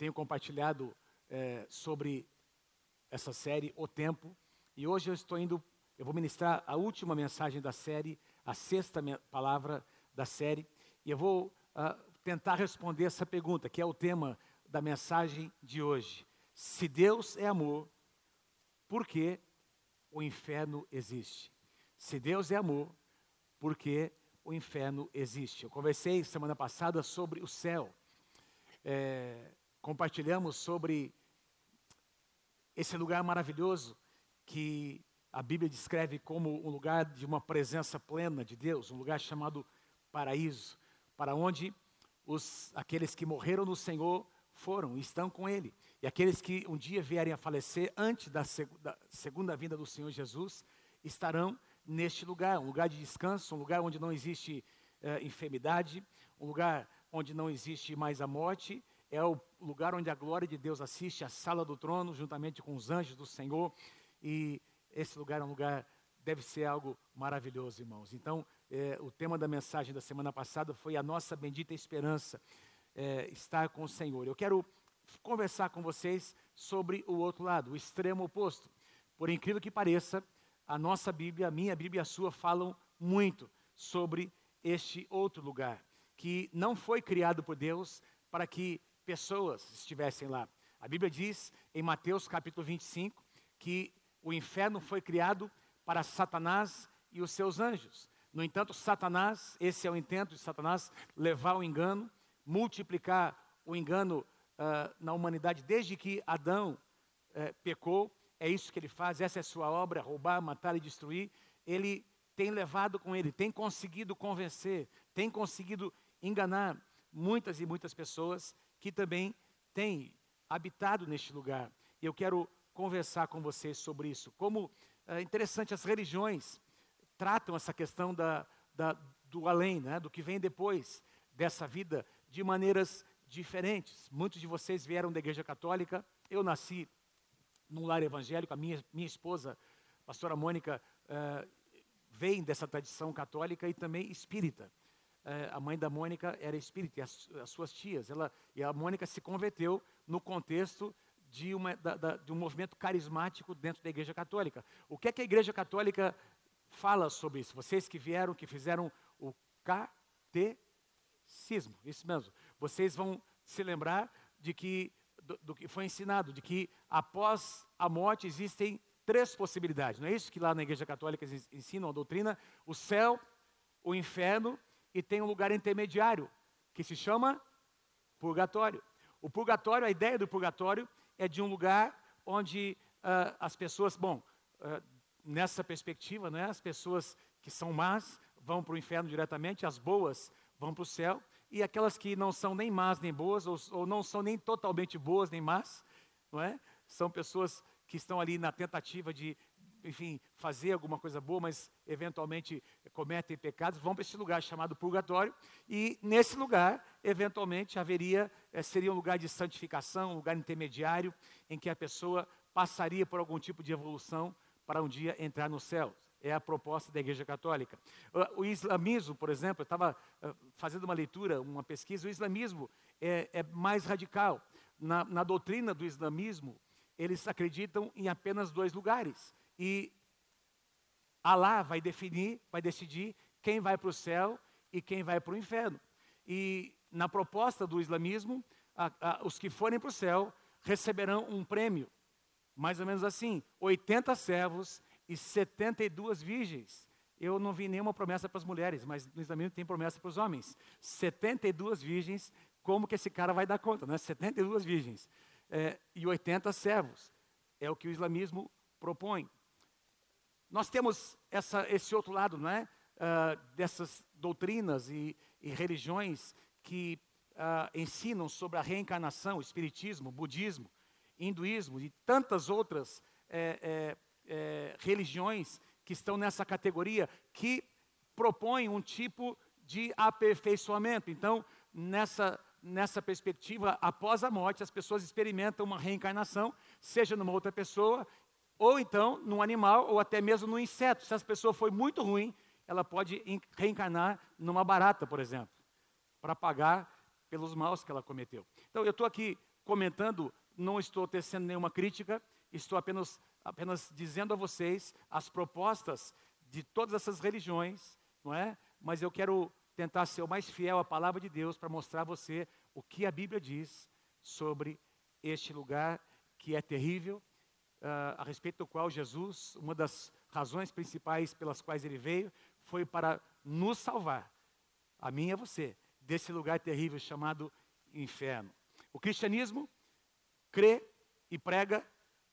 tenho compartilhado é, sobre essa série O Tempo. E hoje eu estou indo, eu vou ministrar a última mensagem da série, a sexta palavra da série. E eu vou uh, tentar responder essa pergunta, que é o tema da mensagem de hoje. Se Deus é amor, por que o inferno existe? Se Deus é amor, por que o inferno existe? Eu conversei semana passada sobre o céu. É, compartilhamos sobre esse lugar maravilhoso que a Bíblia descreve como um lugar de uma presença plena de Deus, um lugar chamado paraíso, para onde os, aqueles que morreram no Senhor foram e estão com Ele. E aqueles que um dia vierem a falecer antes da, seg da segunda vinda do Senhor Jesus estarão neste lugar, um lugar de descanso, um lugar onde não existe uh, enfermidade, um lugar onde não existe mais a morte, é o lugar onde a glória de Deus assiste, a sala do trono, juntamente com os anjos do Senhor, e esse lugar é um lugar, deve ser algo maravilhoso, irmãos. Então, é, o tema da mensagem da semana passada foi a nossa bendita esperança, é, estar com o Senhor. Eu quero conversar com vocês sobre o outro lado, o extremo oposto. Por incrível que pareça, a nossa Bíblia, a minha Bíblia e a sua falam muito sobre este outro lugar, que não foi criado por Deus para que pessoas estivessem lá. A Bíblia diz em Mateus capítulo 25 que o inferno foi criado para Satanás e os seus anjos. No entanto, Satanás, esse é o intento de Satanás, levar o engano, multiplicar o engano uh, na humanidade desde que Adão uh, pecou. É isso que ele faz, essa é a sua obra: roubar, matar e destruir. Ele tem levado com ele, tem conseguido convencer, tem conseguido enganar muitas e muitas pessoas que também têm habitado neste lugar. E eu quero conversar com vocês sobre isso. Como é interessante, as religiões tratam essa questão da, da, do além, né, do que vem depois dessa vida, de maneiras diferentes. Muitos de vocês vieram da Igreja Católica. Eu nasci num lar evangélico. A minha, minha esposa, a pastora Mônica, uh, vem dessa tradição católica e também espírita. Uh, a mãe da Mônica era espírita, as, as, suas tias. Ela, e a Mônica se converteu no contexto de, uma, da, da, de um movimento carismático dentro da Igreja Católica. O que é que a Igreja Católica fala sobre isso. Vocês que vieram, que fizeram o catecismo, isso mesmo. Vocês vão se lembrar de que do, do, que foi ensinado, de que após a morte existem três possibilidades. Não é isso que lá na Igreja Católica ensinam a doutrina? O céu, o inferno e tem um lugar intermediário que se chama purgatório. O purgatório, a ideia do purgatório é de um lugar onde uh, as pessoas, bom, uh, nessa perspectiva, né, as pessoas que são más vão para o inferno diretamente, as boas vão para o céu, e aquelas que não são nem más nem boas, ou, ou não são nem totalmente boas nem más, não é? são pessoas que estão ali na tentativa de, enfim, fazer alguma coisa boa, mas eventualmente cometem pecados, vão para esse lugar chamado purgatório, e nesse lugar, eventualmente, haveria, é, seria um lugar de santificação, um lugar intermediário, em que a pessoa passaria por algum tipo de evolução para um dia entrar no céu. É a proposta da Igreja Católica. O islamismo, por exemplo, eu estava eh, fazendo uma leitura, uma pesquisa, o islamismo é, é mais radical. Na, na doutrina do islamismo, eles acreditam em apenas dois lugares. E Alá vai definir, vai decidir quem vai para o céu e quem vai para o inferno. E na proposta do islamismo, a, a, os que forem para o céu receberão um prêmio mais ou menos assim: 80 servos e 72 virgens. Eu não vi nenhuma promessa para as mulheres, mas no islamismo tem promessa para os homens. 72 virgens, como que esse cara vai dar conta? Né? 72 virgens é, e 80 servos. É o que o islamismo propõe. Nós temos essa, esse outro lado, não é? Uh, dessas doutrinas e, e religiões que uh, ensinam sobre a reencarnação, espiritismo, budismo, hinduísmo e tantas outras é, é, é, religiões que estão nessa categoria, que propõem um tipo de aperfeiçoamento. Então, nessa, nessa perspectiva, após a morte, as pessoas experimentam uma reencarnação, seja numa outra pessoa, ou então num animal, ou até mesmo num inseto. Se essa pessoa foi muito ruim, ela pode reencarnar numa barata, por exemplo, para pagar pelos maus que ela cometeu. Então, eu estou aqui comentando, não estou tecendo nenhuma crítica, estou apenas, apenas dizendo a vocês as propostas de todas essas religiões, não é? Mas eu quero tentar ser o mais fiel à palavra de Deus para mostrar a você o que a Bíblia diz sobre este lugar que é terrível, uh, a respeito do qual Jesus, uma das razões principais pelas quais ele veio, foi para nos salvar, a mim e a você, desse lugar terrível chamado inferno. O cristianismo crê e prega,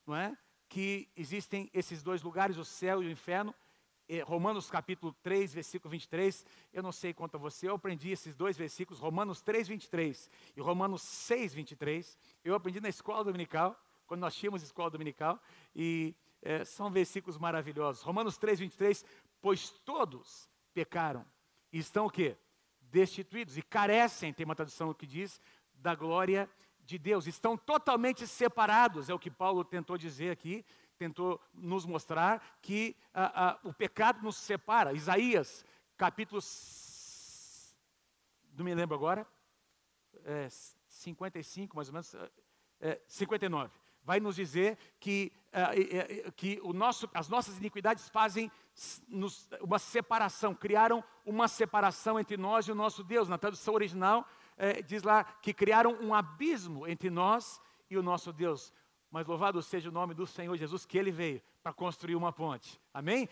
não é? Que existem esses dois lugares, o céu e o inferno. Romanos capítulo 3, versículo 23. Eu não sei quanto a você, eu aprendi esses dois versículos, Romanos 3, 23 e Romanos 6, 23. Eu aprendi na escola dominical, quando nós tínhamos escola dominical, e é, são versículos maravilhosos. Romanos 3, 23. Pois todos pecaram e estão o quê? Destituídos e carecem, tem uma tradução que diz, da glória de Deus. Estão totalmente separados, é o que Paulo tentou dizer aqui, tentou nos mostrar que ah, ah, o pecado nos separa. Isaías, capítulo. Não me lembro agora. É, 55, mais ou menos. É, 59. Vai nos dizer que, ah, que o nosso, as nossas iniquidades fazem uma separação, criaram uma separação entre nós e o nosso Deus. Na tradução original, diz lá que criaram um abismo entre nós e o nosso Deus. Mas louvado seja o nome do Senhor Jesus, que ele veio para construir uma ponte. Amém?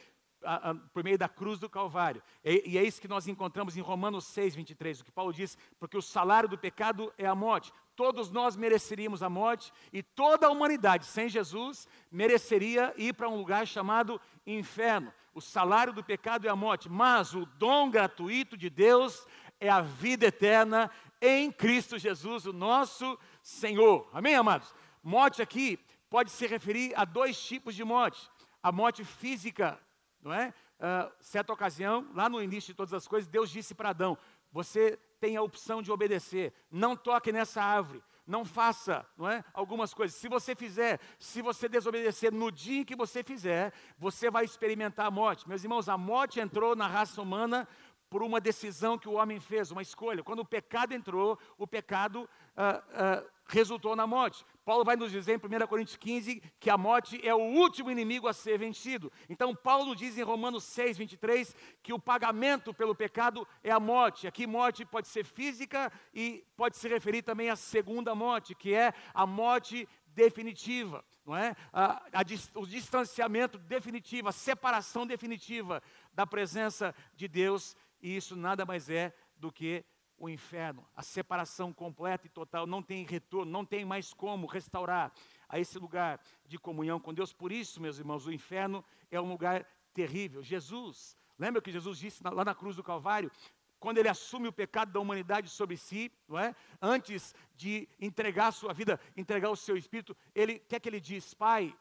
Por meio da cruz do Calvário. E, e, é isso que nós encontramos em Romanos 6, 23, o que Paulo diz, porque o salário do pecado é a morte. Todos nós mereceríamos a morte e toda a humanidade sem Jesus mereceria ir para um lugar chamado inferno. O salário do pecado é a morte, mas o dom gratuito de Deus é a vida eterna em Cristo Jesus, o nosso Senhor. Amém, amados? Morte aqui pode se referir a dois tipos de morte: a morte física, não é? Uh, certa ocasião, lá no início de todas as coisas, Deus disse para Adão: Você tem a opção de obedecer, não toque nessa árvore, não faça, não é? Algumas coisas. Se você fizer, se você desobedecer no dia em que você fizer, você vai experimentar a morte. Meus irmãos, a morte entrou na raça humana por uma decisão que o homem fez, uma escolha. Quando o pecado entrou, o pecado ah, ah, resultou na morte. Paulo vai nos dizer em 1 Coríntios 15 que a morte é o último inimigo a ser vencido. Então, Paulo diz em Romanos 6, 23 que o pagamento pelo pecado é a morte. Aqui, morte pode ser física e pode se referir também à segunda morte, que é a morte definitiva, não é? A, a, o distanciamento definitivo, a separação definitiva da presença de Deus e isso nada mais é do que o inferno, a separação completa e total, não tem retorno, não tem mais como restaurar a esse lugar de comunhão com Deus. Por isso, meus irmãos, o inferno é um lugar terrível. Jesus, lembra que Jesus disse lá na cruz do Calvário, quando ele assume o pecado da humanidade sobre si, não é? Antes de entregar a sua vida, entregar o seu espírito, ele, o que é que ele diz? Pai,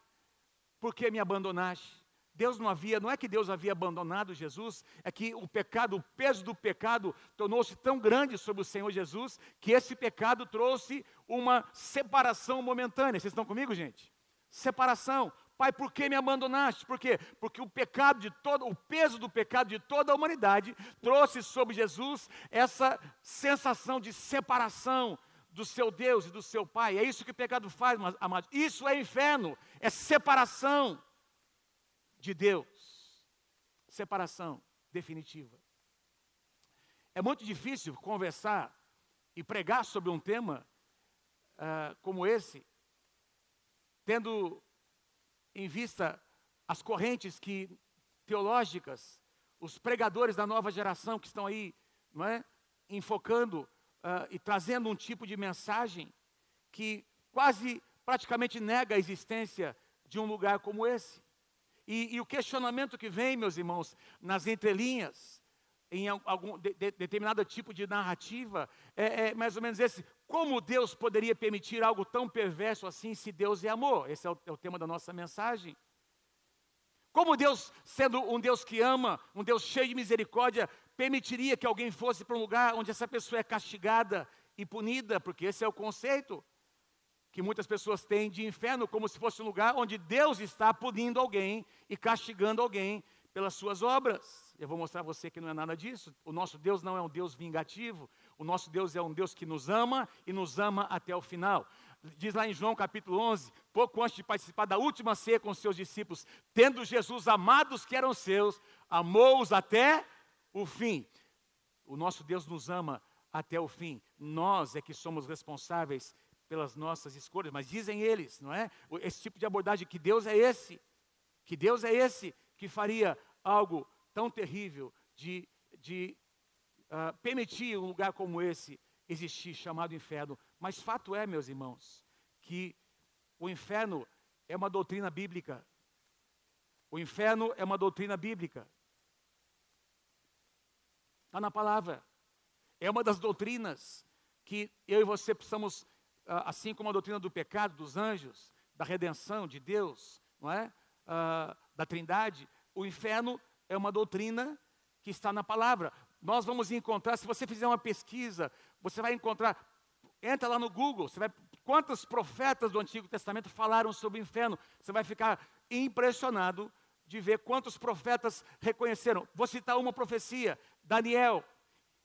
por que me abandonaste? Deus não havia, não é que Deus havia abandonado Jesus, é que o pecado, o peso do pecado tornou-se tão grande sobre o Senhor Jesus, que esse pecado trouxe uma separação momentânea. Vocês estão comigo, gente? Separação. Pai, por que me abandonaste? Por quê? Porque o pecado de todo, o peso do pecado de toda a humanidade trouxe sobre Jesus essa sensação de separação do seu Deus e do seu Pai. É isso que o pecado faz, amados. Isso é inferno, é separação de Deus. Separação definitiva. É muito difícil conversar e pregar sobre um tema uh, como esse, tendo em vista as correntes que teológicas, os pregadores da nova geração que estão aí, não é, enfocando uh, e trazendo um tipo de mensagem que quase praticamente nega a existência de um lugar como esse. E, e, o questionamento que vem, meus irmãos, nas entrelinhas, em algum de, de, determinado tipo de narrativa, é, é, mais ou menos esse: como Deus poderia permitir algo tão perverso assim se Deus é amor? Esse é o, é o tema da nossa mensagem. Como Deus, sendo um Deus que ama, um Deus cheio de misericórdia, permitiria que alguém fosse para um lugar onde essa pessoa é castigada e punida, porque esse é o conceito que muitas pessoas têm de inferno como se fosse um lugar onde Deus está punindo alguém e castigando alguém pelas suas obras. Eu vou mostrar a você que não é nada disso. O nosso Deus não é um Deus vingativo. O nosso Deus é um Deus que nos ama e nos ama até o final. diz lá em João capítulo 11, pouco antes de participar da última ceia com seus discípulos, tendo Jesus amado os que eram seus, amou-os até o fim. O nosso Deus nos ama até o fim. Nós é que somos responsáveis pelas nossas escolhas, mas dizem eles, não é? Esse tipo de abordagem que Deus é esse, que Deus é esse que faria algo tão terrível de, de uh, permitir um lugar como esse existir, chamado inferno. Mas fato é, meus irmãos, que o inferno é uma doutrina bíblica. O inferno é uma doutrina bíblica. Está na palavra. É uma das doutrinas que eu e você precisamos, assim como a doutrina do pecado, dos anjos, da redenção de Deus, não é? Uh, da Trindade, o inferno é uma doutrina que está na palavra. Nós vamos encontrar, se você fizer uma pesquisa, você vai encontrar, entra lá no Google, você vai, quantos profetas do Antigo Testamento falaram sobre o inferno? Você vai ficar impressionado de ver quantos profetas reconheceram. Vou citar uma profecia, Daniel,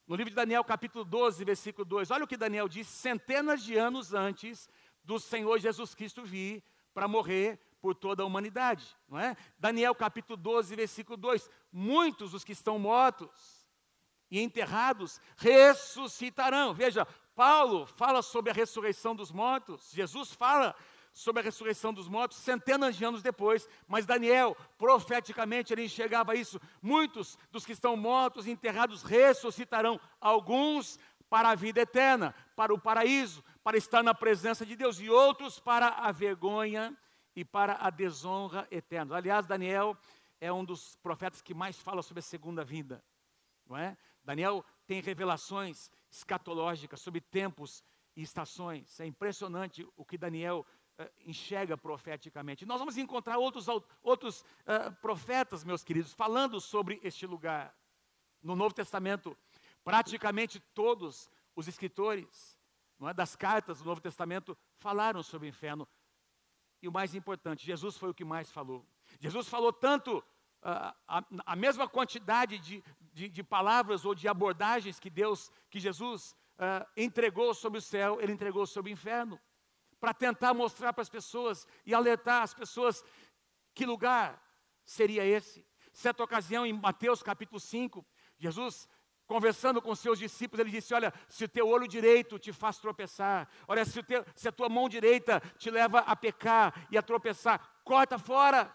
no livro de Daniel, capítulo 12, versículo 2, olha o que Daniel diz: centenas de anos antes do Senhor Jesus Cristo vir para morrer por toda a humanidade, não é? Daniel, capítulo 12, versículo 2: muitos dos que estão mortos e enterrados ressuscitarão. Veja, Paulo fala sobre a ressurreição dos mortos, Jesus fala sobre a ressurreição dos mortos centenas de anos depois, mas Daniel, profeticamente, ele enxergava isso. Muitos dos que estão mortos e enterrados ressuscitarão, alguns para a vida eterna, para o paraíso, para estar na presença de Deus, e outros para a vergonha e para a desonra eterna. Aliás, Daniel é um dos profetas que mais fala sobre a segunda vinda, não é? Daniel tem revelações escatológicas sobre tempos e estações. É impressionante o que Daniel enxerga profeticamente. Nós vamos encontrar outros, outros uh, profetas, meus queridos, falando sobre este lugar. No Novo Testamento, praticamente todos os escritores é, das cartas do Novo Testamento falaram sobre o inferno. E o mais importante, Jesus foi o que mais falou. Jesus falou tanto a, a, mesma quantidade de, de, de, palavras ou de abordagens que Deus, que Jesus uh, entregou sobre o céu, ele entregou sobre o inferno, para tentar mostrar para as pessoas e alertar as pessoas que lugar seria esse. Certa ocasião, em Mateus capítulo 5, Jesus conversando com seus discípulos, ele disse: Olha, se o teu olho direito te faz tropeçar, olha, se, teu, se, a tua mão direita te leva a pecar e a tropeçar, corta fora.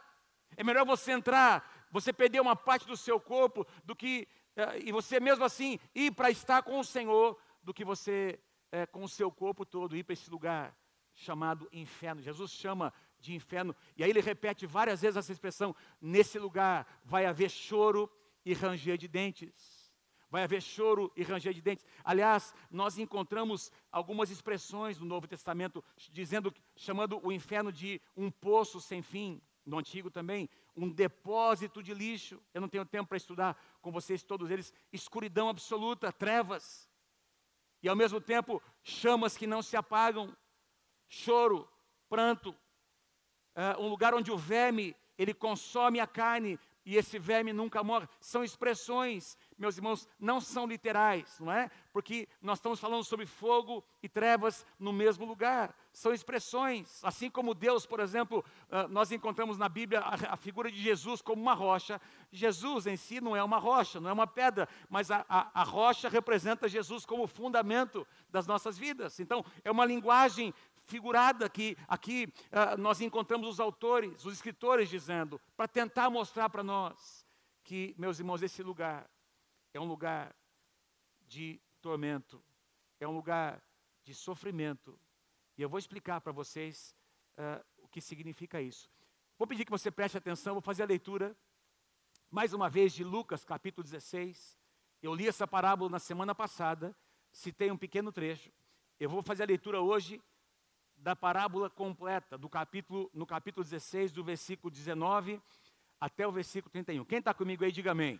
É melhor você entrar você perder uma parte do seu corpo do que eh, e você mesmo assim ir para estar com o Senhor do que você eh, com o seu corpo todo ir para esse lugar chamado inferno. Jesus chama de inferno e aí ele repete várias vezes essa expressão: nesse lugar vai haver choro e ranger de dentes. Vai haver choro e ranger de dentes. Aliás, nós encontramos algumas expressões no Novo Testamento dizendo, chamando o inferno de um poço sem fim. No Antigo também, um depósito de lixo. Eu não tenho tempo para estudar com vocês todos eles. Escuridão absoluta, trevas. E ao mesmo tempo, chamas que não se apagam, choro, pranto. É um lugar onde o verme, ele consome a carne, e esse verme nunca morre. São expressões, meus irmãos, não são literais, não é? Porque nós estamos falando sobre fogo e trevas no mesmo lugar. São expressões, assim como Deus, por exemplo, ah, nós encontramos na Bíblia a, figura de Jesus como uma rocha. Jesus em si não é uma rocha, não é uma pedra, mas a, a, a rocha representa Jesus como fundamento das nossas vidas. Então, é uma linguagem figurada que aqui uh, nós encontramos os autores, os escritores dizendo, para tentar mostrar para nós que, meus irmãos, esse lugar é um lugar de tormento, é um lugar de sofrimento. E eu vou explicar para vocês uh, o que significa isso. Vou pedir que você preste atenção, vou fazer a leitura mais uma vez de Lucas capítulo 16. Eu li essa parábola na semana passada, citei um pequeno trecho. Eu vou fazer a leitura hoje da parábola completa, do capítulo, no capítulo 16, do versículo 19 até o versículo 31. Quem está comigo aí, diga amém.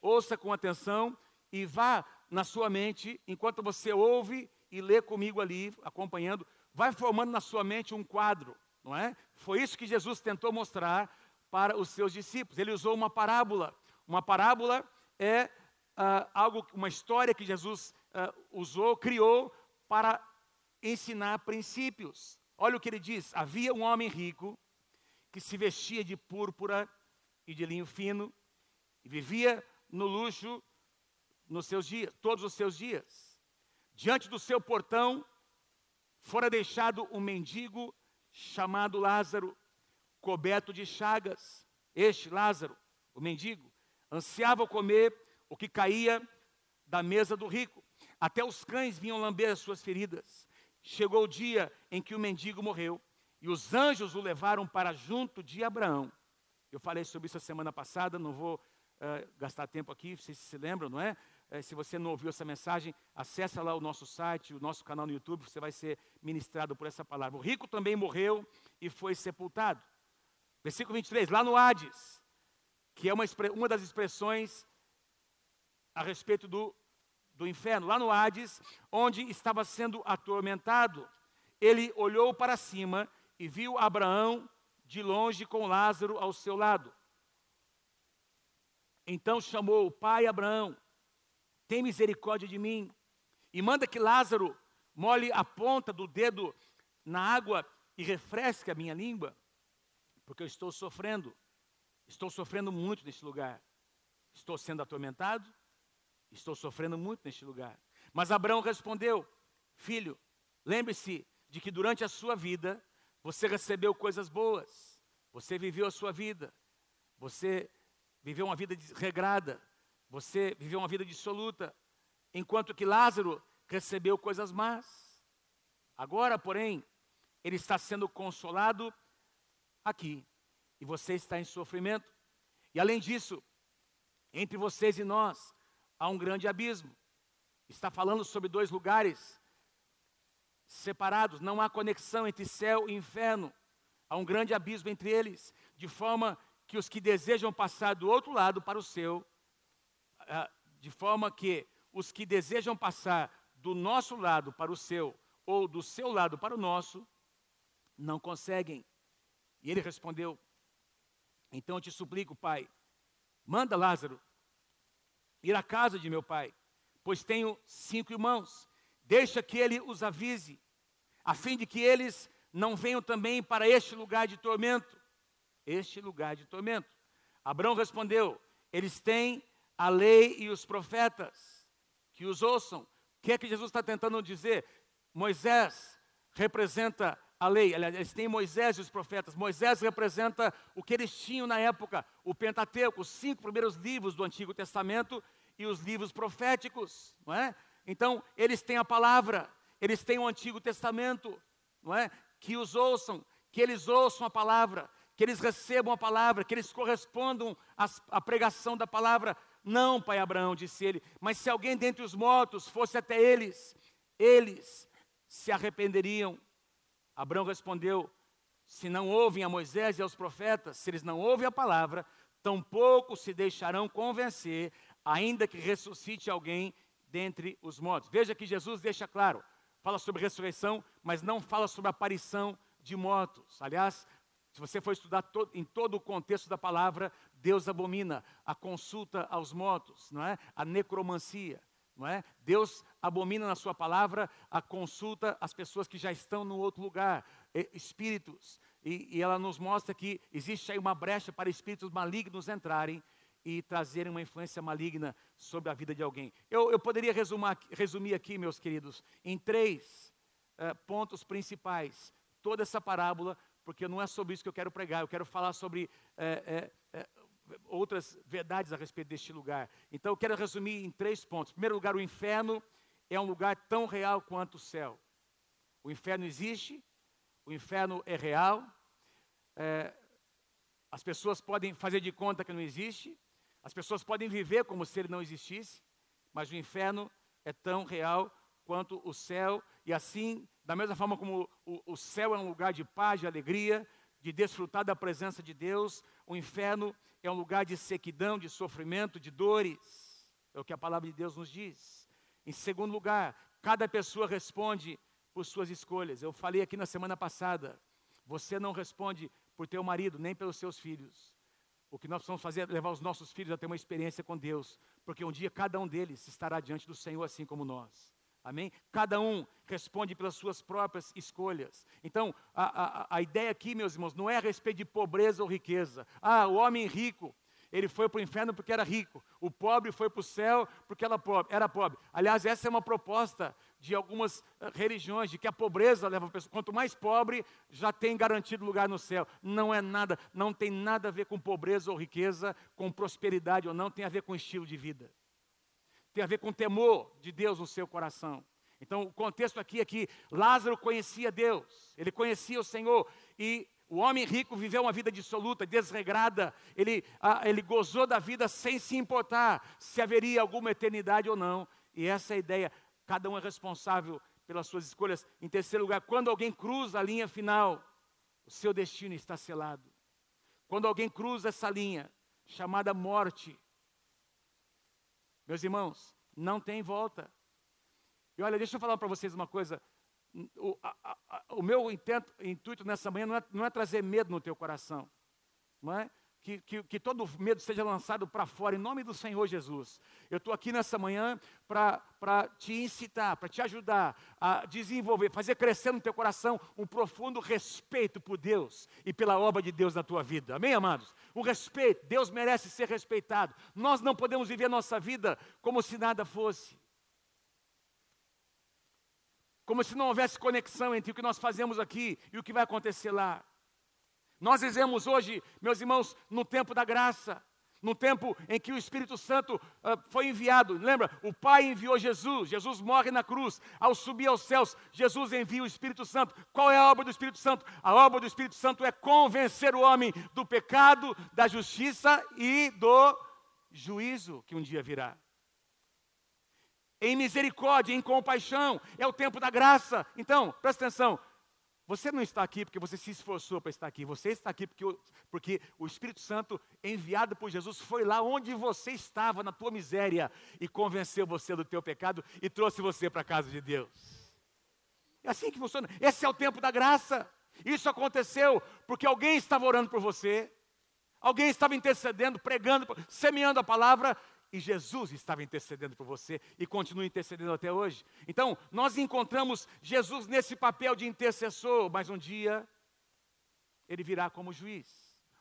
Ouça com atenção e vá na sua mente, enquanto você ouve e lê comigo ali, acompanhando, vai formando na sua mente um quadro, não é? Foi isso que Jesus tentou mostrar para os seus discípulos. Ele usou uma parábola. Uma parábola é uh, algo, uma história que Jesus uh, usou, criou para ensinar princípios. Olha o que ele diz: havia um homem rico que se vestia de púrpura e de linho fino e vivia no luxo nos seus dias, todos os seus dias. Diante do seu portão fora deixado um mendigo chamado Lázaro, coberto de chagas. Este Lázaro, o mendigo, ansiava comer o que caía da mesa do rico. Até os cães vinham lamber as suas feridas. Chegou o dia em que o mendigo morreu e os anjos o levaram para junto de Abraão. Eu falei sobre isso a semana passada, não vou uh, gastar tempo aqui, vocês se lembram, não é? Uh, se você não ouviu essa mensagem, acessa lá o nosso site, o nosso canal no YouTube, você vai ser ministrado por essa palavra. O rico também morreu e foi sepultado. Versículo 23, lá no Hades, que é uma, uma das expressões a respeito do, do inferno, lá no Hades, onde estava sendo atormentado, ele olhou para cima e viu Abraão de longe com Lázaro ao seu lado. Então chamou o pai Abraão: Tem misericórdia de mim e manda que Lázaro molhe a ponta do dedo na água e refresque a minha língua, porque eu estou sofrendo. Estou sofrendo muito neste lugar. Estou sendo atormentado. Estou sofrendo muito neste lugar. Mas Abraão respondeu: Filho, lembre-se de que durante a sua vida você recebeu coisas boas. Você viveu a sua vida. Você viveu uma vida regrada. Você viveu uma vida dissoluta. Enquanto que Lázaro recebeu coisas más. Agora, porém, ele está sendo consolado aqui. E você está em sofrimento. E além disso, entre vocês e nós há um grande abismo. Está falando sobre dois lugares separados, não há conexão entre céu e inferno. Há um grande abismo entre eles, de forma que os que desejam passar do outro lado para o seu, ah, de forma que os que desejam passar do nosso lado para o seu, ou do seu lado para o nosso, não conseguem. E ele respondeu: Então eu te suplico, pai, manda Lázaro ir à casa de meu pai, pois tenho cinco irmãos. Deixa que ele os avise, a fim de que eles não venham também para este lugar de tormento. Este lugar de tormento. Abraão respondeu: Eles têm a lei e os profetas, que os ouçam. O que é que Jesus está tentando dizer? Moisés representa a lei, eles têm Moisés e os profetas. Moisés representa o que eles tinham na época, o Pentateuco, os cinco primeiros livros do Antigo Testamento e os livros proféticos, não é? Então, eles têm a palavra, eles têm o Antigo Testamento, não é? Que os ouçam, que eles ouçam a palavra, que eles recebam a palavra, que eles correspondam à pregação da palavra. Não, pai Abraão, disse ele, mas se alguém dentre os mortos fosse até eles, eles se arrependeriam. Abraão respondeu: Se não ouvem a Moisés e aos profetas, se eles não ouvem a palavra, tampouco se deixarão convencer, ainda que ressuscite alguém dentre os mortos. Veja que Jesus deixa claro, fala sobre ressurreição, mas não fala sobre aparição de mortos. Aliás, se você for estudar em todo o contexto da palavra, Deus abomina a consulta aos mortos, não é? A necromancia, não é? Deus abomina na sua palavra a consulta às pessoas que já estão no outro lugar, espíritos. E, e ela nos mostra que existe aí uma brecha para espíritos malignos entrarem e trazerem uma influência maligna sobre a vida de alguém. Eu, eu poderia resumar, resumir aqui, meus queridos, em três uh, pontos principais toda essa parábola, porque não é sobre isso que eu quero pregar, eu quero falar sobre uh, uh, outras verdades a respeito deste lugar. Então eu quero resumir em três pontos. Em primeiro lugar, o inferno é um lugar tão real quanto o céu. O inferno existe, o inferno é real, é, as pessoas podem fazer de conta que não existe, as pessoas podem viver como se ele não existisse, mas o inferno é tão real quanto o céu, e assim, da mesma forma como o, o céu é um lugar de paz, de alegria, de desfrutar da presença de Deus, o inferno é um lugar de sequidão, de sofrimento, de dores. É o que a palavra de Deus nos diz. Em segundo lugar, cada pessoa responde por suas escolhas. Eu falei aqui na semana passada, você não responde por teu marido, nem pelos seus filhos. O que nós precisamos fazer é levar os nossos filhos a ter uma experiência com Deus, porque um dia cada um deles estará diante do Senhor assim como nós. Amém? Cada um responde pelas suas próprias escolhas. Então, a, a, a ideia aqui, meus irmãos, não é a respeito de pobreza ou riqueza. Ah, o homem rico, ele foi para o inferno porque era rico. O pobre foi para o céu porque era pobre. Aliás, essa é uma proposta de algumas eh, religiões, de que a pobreza leva a pessoa. Quanto mais pobre, já tem garantido lugar no céu. Não é nada, não tem nada a ver com pobreza ou riqueza, com prosperidade ou não, tem a ver com estilo de vida tem a ver com temor de Deus no seu coração. Então, o contexto aqui é que Lázaro conhecia Deus, ele conhecia o Senhor, e o homem rico viveu uma vida dissoluta, desregrada, ele, ah, ele gozou da vida sem se importar se haveria alguma eternidade ou não, e essa é a ideia, cada um é responsável pelas suas escolhas. Em terceiro lugar, quando alguém cruza a linha final, o seu destino está selado. Quando alguém cruza essa linha, chamada morte, meus irmãos, não tem volta. E olha, deixa eu falar para vocês uma coisa. O, a, a, o meu intento, intuito nessa manhã não é, não é, trazer medo no teu coração. Não é? Que, que, que todo medo seja lançado para fora, em nome do Senhor Jesus. Eu estou aqui nessa manhã para te incitar, para te ajudar a desenvolver, fazer crescer no teu coração um profundo respeito por Deus e pela obra de Deus na tua vida. Amém, amados? O respeito, Deus merece ser respeitado. Nós não podemos viver a nossa vida como se nada fosse. Como se não houvesse conexão entre o que nós fazemos aqui e o que vai acontecer lá. Nós vivemos hoje, meus irmãos, no tempo da graça, no tempo em que o Espírito Santo uh, foi enviado. Lembra? O Pai enviou Jesus, Jesus morre na cruz. Ao subir aos céus, Jesus envia o Espírito Santo. Qual é a obra do Espírito Santo? A obra do Espírito Santo é convencer o homem do pecado, da justiça e do juízo que um dia virá. Em misericórdia, em compaixão, é o tempo da graça. Então, presta atenção, você não está aqui porque você se esforçou para estar aqui. Você está aqui porque o, porque o Espírito Santo, enviado por Jesus, foi lá onde você estava, na tua miséria, e convenceu você do teu pecado e trouxe você para a casa de Deus. É assim que funciona. Esse é o tempo da graça. Isso aconteceu porque alguém estava orando por você, alguém estava intercedendo, pregando, semeando a palavra, e Jesus estava intercedendo por você e continua intercedendo até hoje. Então, nós encontramos Jesus nesse papel de intercessor, mas um dia ele virá como juiz.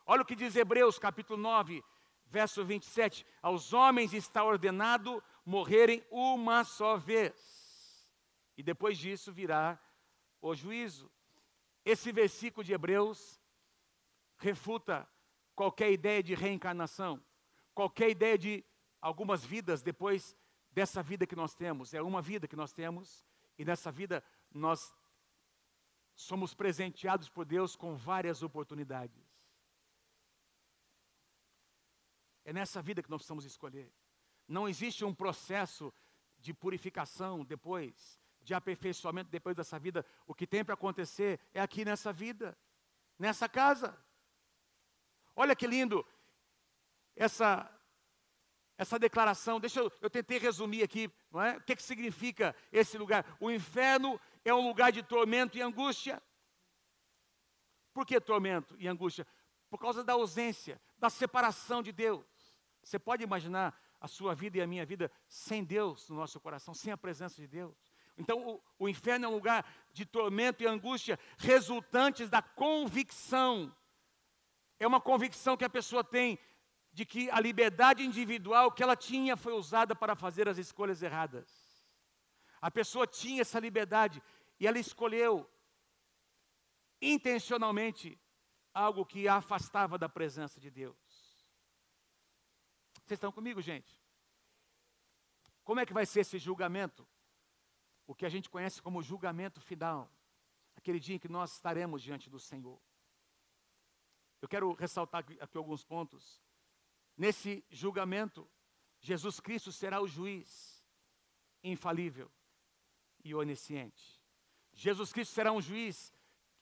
Olha o que diz Hebreus capítulo 9, verso 27. Aos homens está ordenado morrerem uma só vez, e depois disso virá o juízo. Esse versículo de Hebreus refuta qualquer ideia de reencarnação, qualquer ideia de algumas vidas depois dessa vida que nós temos. É uma vida que nós temos, e nessa vida nós somos presenteados por Deus com várias oportunidades. É nessa vida que nós precisamos escolher. Não existe um processo de purificação depois, de aperfeiçoamento depois dessa vida. O que tem para acontecer é aqui nessa vida, nessa casa. Olha que lindo essa essa declaração, deixa eu, eu tentei resumir aqui, não é? O que, que significa esse lugar? O inferno é um lugar de tormento e angústia. Por que tormento e angústia? Por causa da ausência, da separação de Deus. Você pode imaginar a sua vida e a minha vida sem Deus no nosso coração, sem a presença de Deus? Então, o, o inferno é um lugar de tormento e angústia resultantes da convicção. É uma convicção que a pessoa tem de que a liberdade individual que ela tinha foi usada para fazer as escolhas erradas. A pessoa tinha essa liberdade e ela escolheu intencionalmente algo que a afastava da presença de Deus. Vocês estão comigo, gente? Como é que vai ser esse julgamento? O que a gente conhece como julgamento final. Aquele dia em que nós estaremos diante do Senhor. Eu quero ressaltar aqui alguns pontos Nesse julgamento, Jesus Cristo será o juiz infalível e onisciente. Jesus Cristo será um juiz,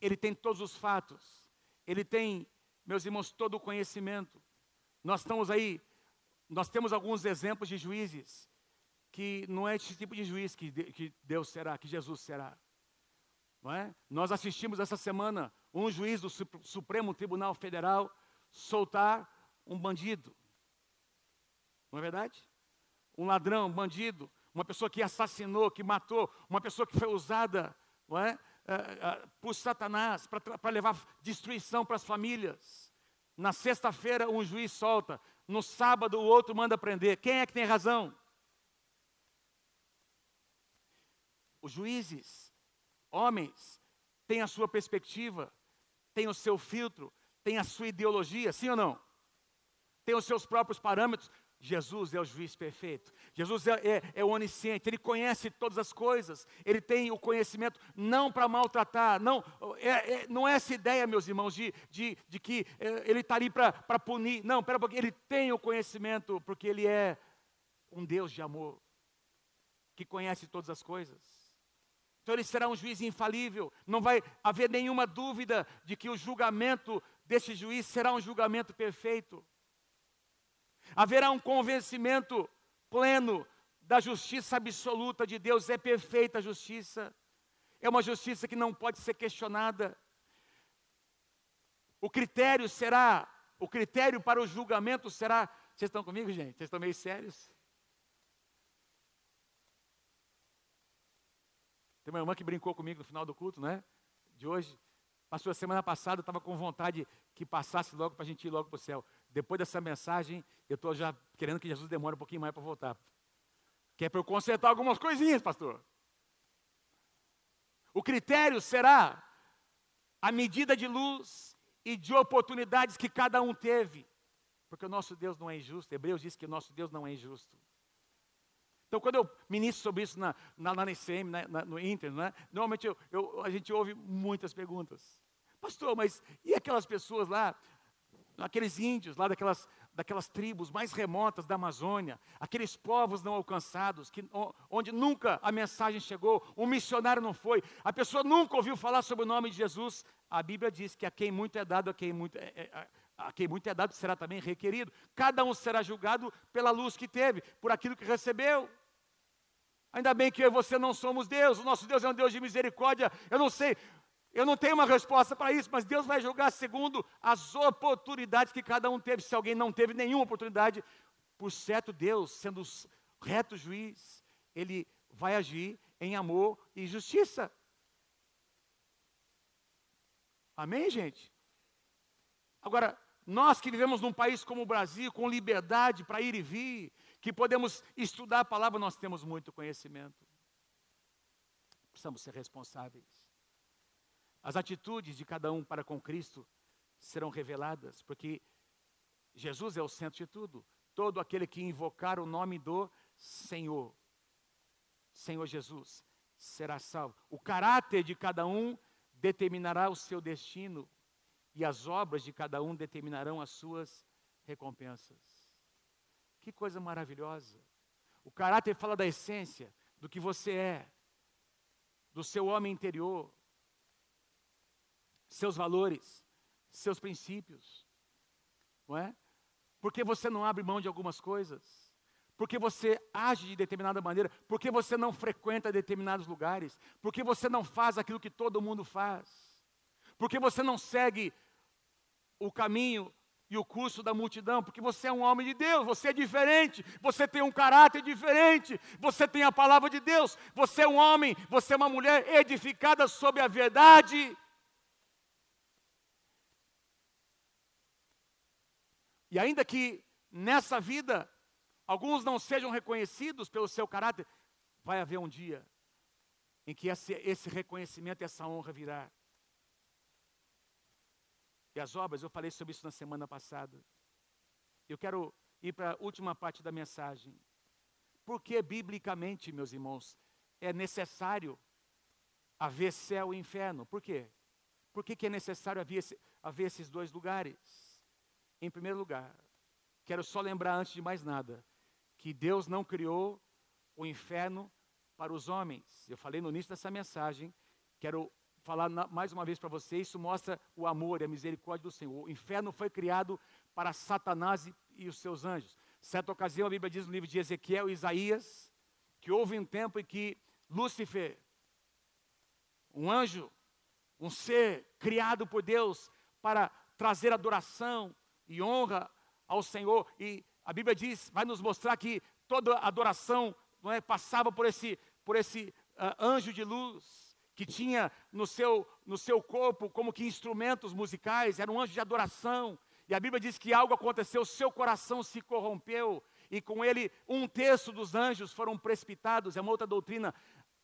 ele tem todos os fatos, ele tem, meus irmãos, todo o conhecimento. Nós estamos aí, nós temos alguns exemplos de juízes que não é esse tipo de juiz que, que Deus será, que Jesus será. Não é? Nós assistimos essa semana um juiz do Supremo Tribunal Federal soltar um bandido. Não é verdade? Um ladrão, um bandido, uma pessoa que assassinou, que matou, uma pessoa que foi usada não é, é, é por Satanás para levar destruição para as famílias. Na sexta-feira, um juiz solta, no sábado, o outro manda prender. Quem é que tem razão? Os juízes, homens, têm a sua perspectiva, têm o seu filtro, têm a sua ideologia, sim ou não? Tem os seus próprios parâmetros. Jesus é o juiz perfeito. Jesus é, é, é onisciente, ele conhece todas as coisas, ele tem o conhecimento não para maltratar, não é, é, não é essa ideia, meus irmãos, de, de, de que é, ele está ali para punir. Não, pera pouquinho, ele tem o conhecimento, porque ele é um Deus de amor, que conhece todas as coisas. Então ele será um juiz infalível, não vai haver nenhuma dúvida de que o julgamento desse juiz será um julgamento perfeito. Haverá um convencimento pleno da justiça absoluta de Deus, é perfeita a justiça, é uma justiça que não pode ser questionada. O critério será, o critério para o julgamento será. Vocês estão comigo, gente? Vocês estão meio sérios? Tem uma irmã que brincou comigo no final do culto, né? De hoje. Passou a semana passada, estava com vontade que passasse logo para a gente ir logo para o céu. Depois dessa mensagem, eu estou já querendo que Jesus demore um pouquinho mais para voltar. Que é para eu consertar algumas coisinhas, pastor. O critério será a medida de luz e de oportunidades que cada um teve. Porque o nosso Deus não é injusto. Hebreus diz que o nosso Deus não é injusto. Então, quando eu ministro sobre isso na, na, na NCM, na, na, no Inter, né, normalmente eu, eu, a gente ouve muitas perguntas. Pastor, mas e aquelas pessoas lá aqueles índios lá daquelas, daquelas tribos mais remotas da Amazônia, aqueles povos não alcançados, que, onde nunca a mensagem chegou, um missionário não foi, a pessoa nunca ouviu falar sobre o nome de Jesus. A Bíblia diz que a quem muito é dado, a quem muito é, é, a quem muito é dado será também requerido. Cada um será julgado pela luz que teve, por aquilo que recebeu. Ainda bem que eu e você não somos Deus, o nosso Deus é um Deus de misericórdia. Eu não sei, eu não tenho uma resposta para isso, mas Deus vai julgar segundo as oportunidades que cada um teve. Se alguém não teve nenhuma oportunidade, por certo, Deus, sendo reto juiz, ele vai agir em amor e justiça. Amém, gente? Agora, nós que vivemos num país como o Brasil, com liberdade para ir e vir, que podemos estudar a palavra, nós temos muito conhecimento. Precisamos ser responsáveis. As atitudes de cada um para com Cristo serão reveladas, porque Jesus é o centro de tudo. Todo aquele que invocar o nome do Senhor, Senhor Jesus, será salvo. O caráter de cada um determinará o seu destino, e as obras de cada um determinarão as suas recompensas. Que coisa maravilhosa! O caráter fala da essência, do que você é, do seu homem interior, seus valores, seus princípios, não é? Porque você não abre mão de algumas coisas, porque você age de determinada maneira, porque você não frequenta determinados lugares, porque você não faz aquilo que todo mundo faz, porque você não segue o caminho e o curso da multidão, porque você é um homem de Deus, você é diferente, você tem um caráter diferente, você tem a palavra de Deus, você é um homem, você é uma mulher edificada sobre a verdade. E ainda que nessa vida alguns não sejam reconhecidos pelo seu caráter, vai haver um dia em que esse, esse reconhecimento, essa honra virá. E as obras, eu falei sobre isso na semana passada. Eu quero ir para a última parte da mensagem. Porque, biblicamente, meus irmãos, é necessário haver céu e inferno. Por quê? Por que, que é necessário haver, haver esses dois lugares? Em primeiro lugar, quero só lembrar antes de mais nada, que Deus não criou o inferno para os homens. Eu falei no início dessa mensagem, quero falar mais uma vez para você, isso mostra o amor e a misericórdia do Senhor. O inferno foi criado para Satanás e, e os seus anjos. Certa ocasião, a Bíblia diz no livro de Ezequiel e Isaías, que houve um tempo em que Lúcifer, um anjo, um ser criado por Deus para trazer adoração, e honra ao Senhor. E a Bíblia diz, vai nos mostrar que toda adoração não é, passava por esse, por esse uh, anjo de luz que tinha no seu, no seu corpo como que instrumentos musicais, era um anjo de adoração. E a Bíblia diz que algo aconteceu, seu coração se corrompeu, e com ele um terço dos anjos foram precipitados. É uma outra doutrina,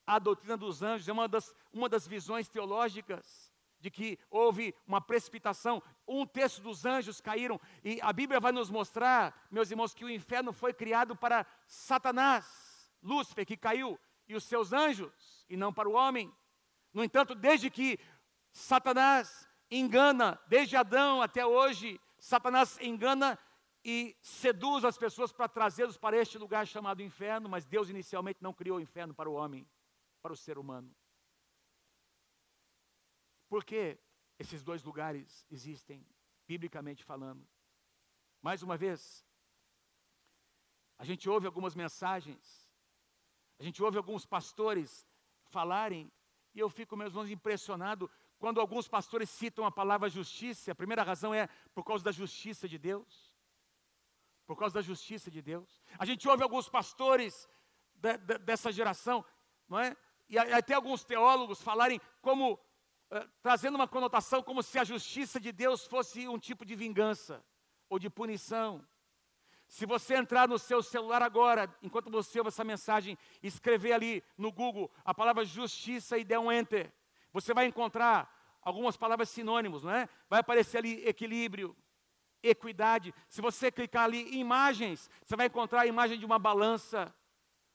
a doutrina dos anjos, é uma das, uma das visões teológicas de que houve uma precipitação, um terço dos anjos caíram, e a Bíblia vai nos mostrar, meus irmãos, que o inferno foi criado para Satanás, Lúcifer, que caiu, e os seus anjos, e não para o homem. No entanto, desde que Satanás engana, desde Adão até hoje, Satanás engana e seduz as pessoas para trazê-los para este lugar chamado inferno, mas Deus inicialmente não criou o inferno para o homem, para o ser humano. Por que esses dois lugares existem, biblicamente falando? Mais uma vez, a gente ouve algumas mensagens, a gente ouve alguns pastores falarem, e eu fico, meus irmãos, impressionado quando alguns pastores citam a palavra justiça. A primeira razão é por causa da justiça de Deus. Por causa da justiça de Deus. A gente ouve alguns pastores de, de, dessa geração, não é? E até alguns teólogos falarem como eh, trazendo uma conotação como se a justiça de Deus fosse um tipo de vingança ou de punição. Se você entrar no seu celular agora, enquanto você ouve essa mensagem, escrever ali no Google a palavra justiça e der um enter, você vai encontrar algumas palavras sinônimos, não é? Vai aparecer ali equilíbrio, equidade. Se você clicar ali imagens, você vai encontrar a imagem de uma balança,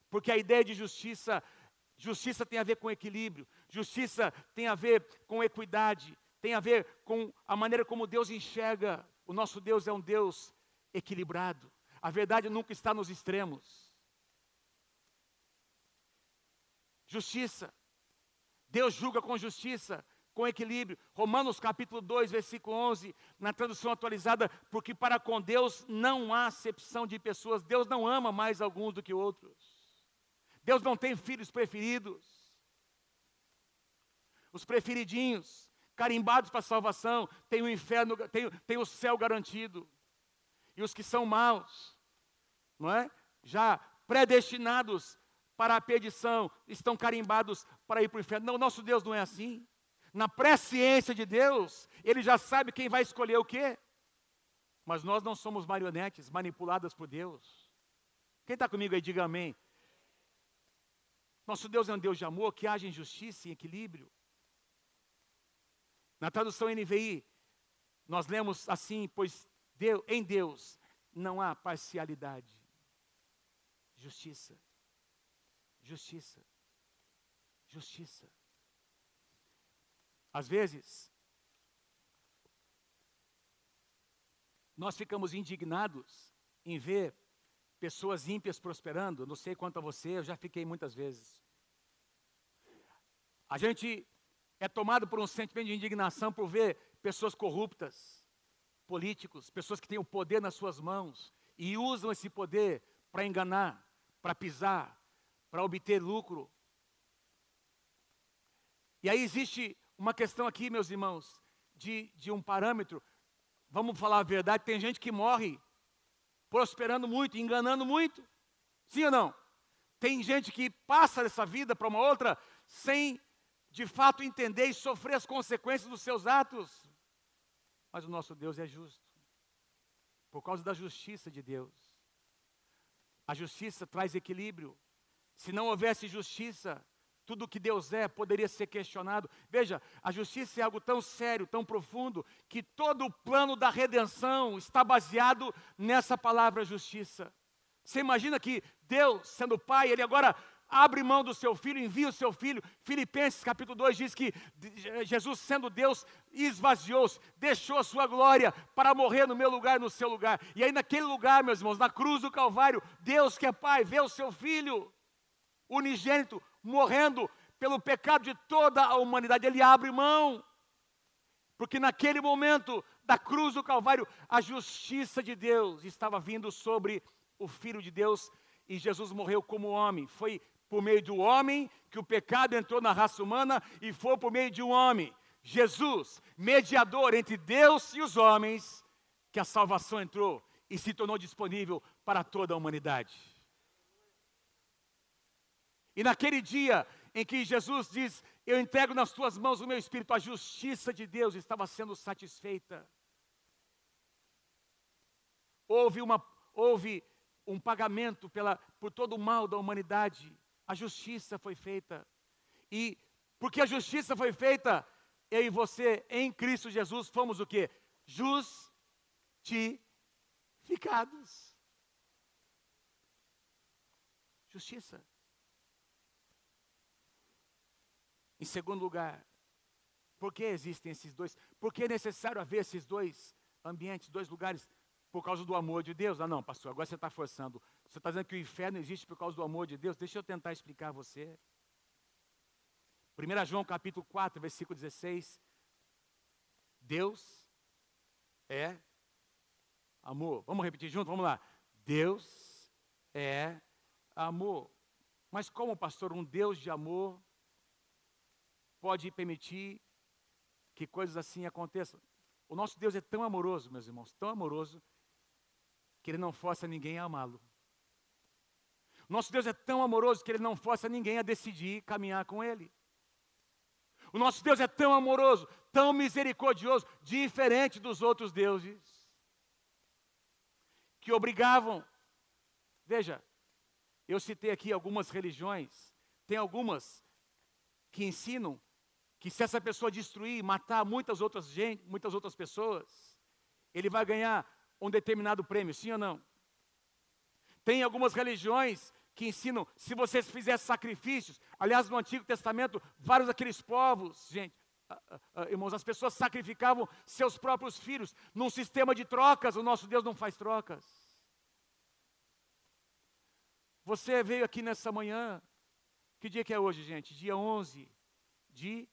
porque a ideia de justiça Justiça tem a ver com equilíbrio, justiça tem a ver com equidade, tem a ver com a maneira como Deus enxerga. O nosso Deus é um Deus equilibrado. A verdade nunca está nos extremos. Justiça. Deus julga com justiça, com equilíbrio. Romanos capítulo 2, versículo 11, na tradução atualizada, porque para com Deus não há acepção de pessoas. Deus não ama mais alguns do que outros. Deus não tem filhos preferidos. Os preferidinhos, carimbados para a salvação, têm o inferno, têm, o céu garantido. E os que são maus, não é? Já predestinados para a perdição, estão carimbados para ir para o inferno. Não, nosso Deus não é assim. Na presciência de Deus, Ele já sabe quem vai escolher o quê. Mas nós não somos marionetes manipuladas por Deus. Quem está comigo aí, diga amém. Nosso Deus é um Deus de amor que age em justiça e equilíbrio. Na tradução NVI, nós lemos assim: pois Deus, em Deus não há parcialidade. Justiça. Justiça. Justiça. Às vezes, nós ficamos indignados em ver pessoas ímpias prosperando. Não sei quanto a você, eu já fiquei muitas vezes. A gente é tomado por um sentimento de indignação por ver pessoas corruptas, políticos, pessoas que têm o poder nas suas mãos e usam esse poder para enganar, para pisar, para obter lucro. E aí existe uma questão aqui, meus irmãos, de, de um parâmetro. Vamos falar a verdade: tem gente que morre prosperando muito, enganando muito. Sim ou não? Tem gente que passa dessa vida para uma outra sem de fato entender e sofrer as consequências dos seus atos. Mas o nosso Deus é justo, por causa da justiça de Deus. A justiça traz equilíbrio. Se não houvesse justiça, tudo que Deus é poderia ser questionado. Veja, a justiça é algo tão sério, tão profundo, que todo o plano da redenção está baseado nessa palavra justiça. Você imagina que Deus, sendo Pai, Ele agora abre mão do seu filho, envia o seu filho. Filipenses capítulo 2 diz que Jesus, sendo Deus, esvaziou-se, deixou a sua glória para morrer no meu lugar, no seu lugar. E aí, naquele lugar, meus irmãos, na cruz do Calvário, Deus que é Pai, vê o seu filho unigênito morrendo pelo pecado de toda a humanidade. Ele abre mão. Porque naquele momento da cruz do Calvário, a justiça de Deus estava vindo sobre o Filho de Deus e Jesus morreu como homem. Foi por meio do homem que o pecado entrou na raça humana e foi por meio de um homem, Jesus, mediador entre Deus e os homens, que a salvação entrou e se tornou disponível para toda a humanidade. E naquele dia em que Jesus diz: Eu entrego nas tuas mãos o meu espírito, a justiça de Deus estava sendo satisfeita. Houve, uma, houve um pagamento pela, por todo o mal da humanidade. A justiça foi feita. E porque a justiça foi feita, eu e você, em Cristo Jesus, fomos o que? Justificados. Justiça. Em segundo lugar, por que existem esses dois? Por que é necessário haver esses dois ambientes, dois lugares? Por causa do amor de Deus? Ah, não, pastor, agora você está forçando. Você está dizendo que o inferno existe por causa do amor de Deus? Deixa eu tentar explicar a você. 1 João capítulo 4, versículo 16. Deus é amor. Vamos repetir junto? Vamos lá. Deus é amor. Mas como, pastor, um Deus de amor pode permitir que coisas assim aconteçam. O nosso Deus é tão amoroso, meus irmãos, tão amoroso, que Ele não força ninguém a amá-lo. Nosso Deus é tão amoroso que Ele não força ninguém a decidir caminhar com Ele. O nosso Deus é tão amoroso, tão misericordioso, diferente dos outros deuses, que obrigavam. Veja, eu citei aqui algumas religiões, tem algumas que ensinam que se essa pessoa destruir, matar muitas outras gente, muitas outras pessoas, ele vai ganhar um determinado prêmio, sim ou não? Tem algumas religiões que ensinam, se você fizer sacrifícios, aliás, no Antigo Testamento, vários daqueles povos, gente, irmãos, as pessoas sacrificavam seus próprios filhos num sistema de trocas, o nosso Deus não faz trocas. Você veio aqui nessa manhã, que dia que é hoje, gente? Dia 11 de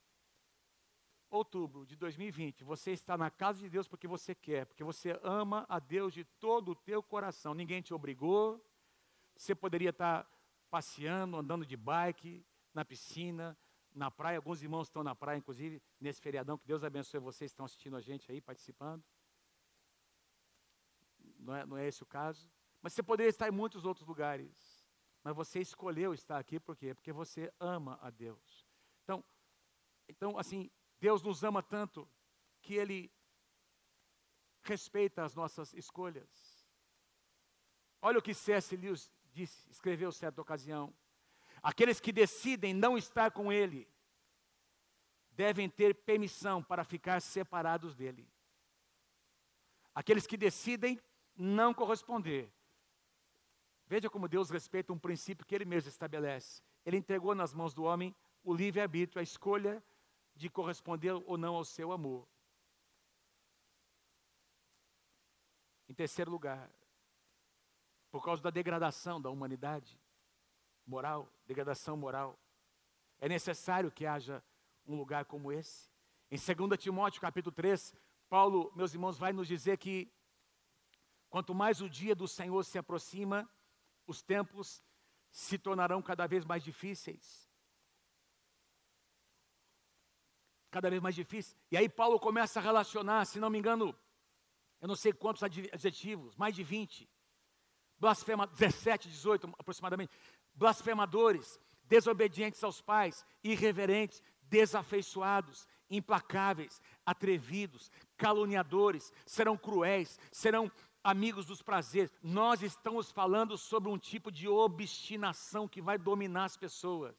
outubro de 2020, você está na casa de Deus porque você quer, porque você ama a Deus de todo o teu coração. Ninguém te obrigou. Você poderia estar passeando, andando de bike, na piscina, na praia. Alguns irmãos estão na praia, inclusive, nesse feriadão. Que Deus abençoe vocês, estão assistindo a gente aí, participando. Não é, não é esse o caso. Mas você poderia estar em muitos outros lugares. Mas você escolheu estar aqui por quê? Porque você ama a Deus. Então, então assim, Deus nos ama tanto que Ele respeita as nossas escolhas. Olha o que C.S. Lewis disse, escreveu certa ocasião. Aqueles que decidem não estar com Ele devem ter permissão para ficar separados dele. Aqueles que decidem não corresponder. Veja como Deus respeita um princípio que Ele mesmo estabelece. Ele entregou nas mãos do homem o livre-arbítrio, a escolha de corresponder ou não ao seu amor. Em terceiro lugar, por causa da degradação da humanidade moral, degradação moral, é necessário que haja um lugar como esse. Em 2 Timóteo capítulo 3, Paulo, meus irmãos, vai nos dizer que quanto mais o dia do Senhor se aproxima, os tempos se tornarão cada vez mais difíceis. cada vez mais difícil. E aí Paulo começa a relacionar, se não me engano, eu não sei quantos adjetivos, mais de 20. Blasfema, 17, 18 aproximadamente. Blasfemadores, desobedientes aos pais, irreverentes, desafeiçoados, implacáveis, atrevidos, caluniadores, serão cruéis, serão amigos dos prazeres. Nós estamos falando sobre um tipo de obstinação que vai dominar as pessoas.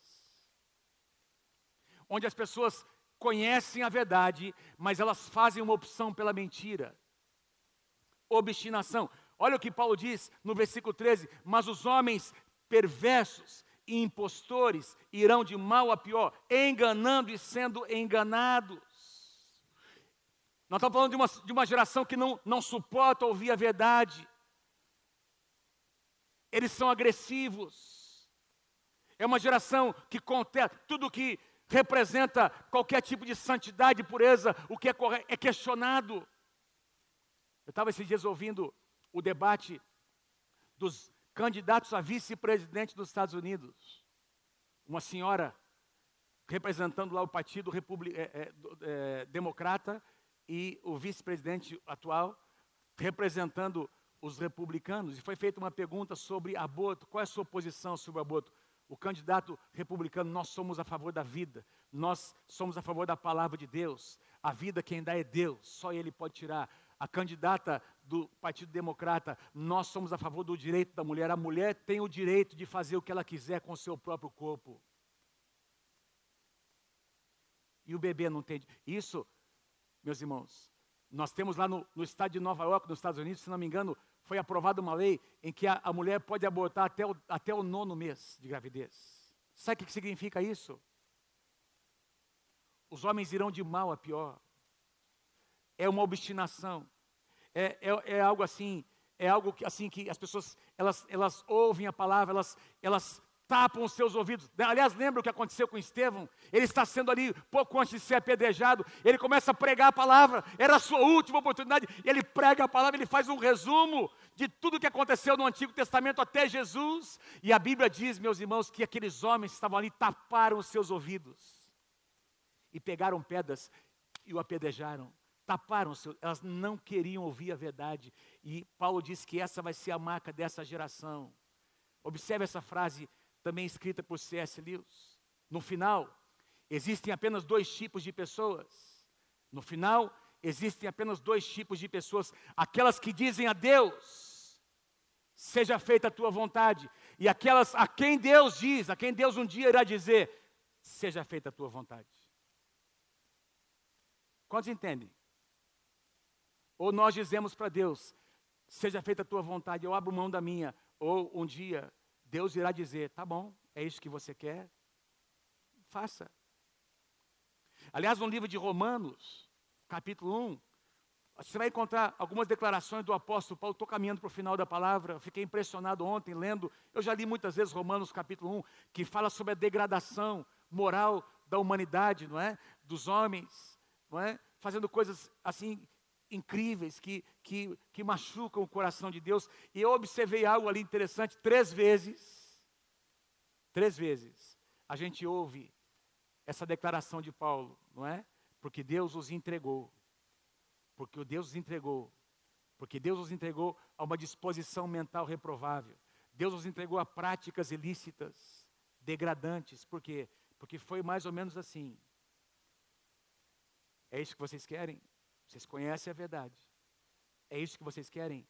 Onde as pessoas conhecem a verdade, mas elas fazem uma opção pela mentira. Obstinação. Olha o que Paulo diz no versículo 13: Mas os homens perversos e impostores irão de mal a pior, enganando e sendo enganados. Nós estamos falando de uma, de uma geração que não, não suporta ouvir a verdade. Eles são agressivos. É uma geração que contesta tudo que representa qualquer tipo de santidade e pureza, o que é, é questionado. Eu estava esses dias ouvindo o debate dos candidatos a vice-presidente dos Estados Unidos. Uma senhora representando lá o partido é, é, é, democrata e o vice-presidente atual representando os republicanos. E foi feita uma pergunta sobre aborto. Qual é a sua posição sobre o aborto? o candidato republicano, nós somos a favor da vida, nós somos a favor da palavra de Deus. A vida quem dá é Deus, só Ele pode tirar. A candidata do Partido Democrata, nós somos a favor do direito da mulher. A mulher tem o direito de fazer o que ela quiser com o seu próprio corpo. E o bebê não tem. Isso, meus irmãos, nós temos lá no, no estado de Nova York, nos Estados Unidos, se não me engano, foi aprovada uma lei em que a, a mulher pode abortar até o, até o nono mês de gravidez. Sabe o que significa isso? Os homens irão de mal a pior. É uma obstinação. É, é, é algo assim, é algo que, assim que as pessoas elas, elas ouvem a palavra, elas, elas tapam os seus ouvidos. Aliás, lembra o que aconteceu com Estevão? Ele está sendo ali, pouco antes de ser apedrejado, ele começa a pregar a palavra, era a sua última oportunidade, ele prega a palavra, ele faz um resumo de tudo o que aconteceu no Antigo Testamento até Jesus, e a Bíblia diz, meus irmãos, que aqueles homens que estavam ali taparam os seus ouvidos, e pegaram pedras e o apedrejaram. Taparam, os seus, elas não queriam ouvir a verdade. E Paulo diz que essa vai ser a marca dessa geração. Observe essa frase também escrita por C.S. Lewis. No final, existem apenas dois tipos de pessoas. No final, existem apenas dois tipos de pessoas: aquelas que dizem a Deus, seja feita a tua vontade, e aquelas a quem Deus diz, a quem Deus um dia irá dizer, seja feita a tua vontade. Quantos entendem? Ou nós dizemos para Deus, seja feita a tua vontade, eu abro mão da minha, ou um dia Deus irá dizer: tá bom, é isso que você quer? Faça. Aliás, no livro de Romanos, capítulo 1, você vai encontrar algumas declarações do apóstolo Paulo. Estou caminhando para o final da palavra, fiquei impressionado ontem lendo. Eu já li muitas vezes Romanos capítulo 1, que fala sobre a degradação moral da humanidade, não é? Dos homens, não é? Fazendo coisas assim incríveis que, que, que machucam o coração de Deus. E eu observei algo ali interessante, três vezes, três vezes, a gente ouve essa declaração de Paulo, não é? Porque Deus os entregou, porque Deus os entregou, porque Deus os entregou a uma disposição mental reprovável, Deus os entregou a práticas ilícitas, degradantes, por quê? Porque foi mais ou menos assim. É isso que vocês querem? Vocês conhecem a verdade. É isso que vocês querem?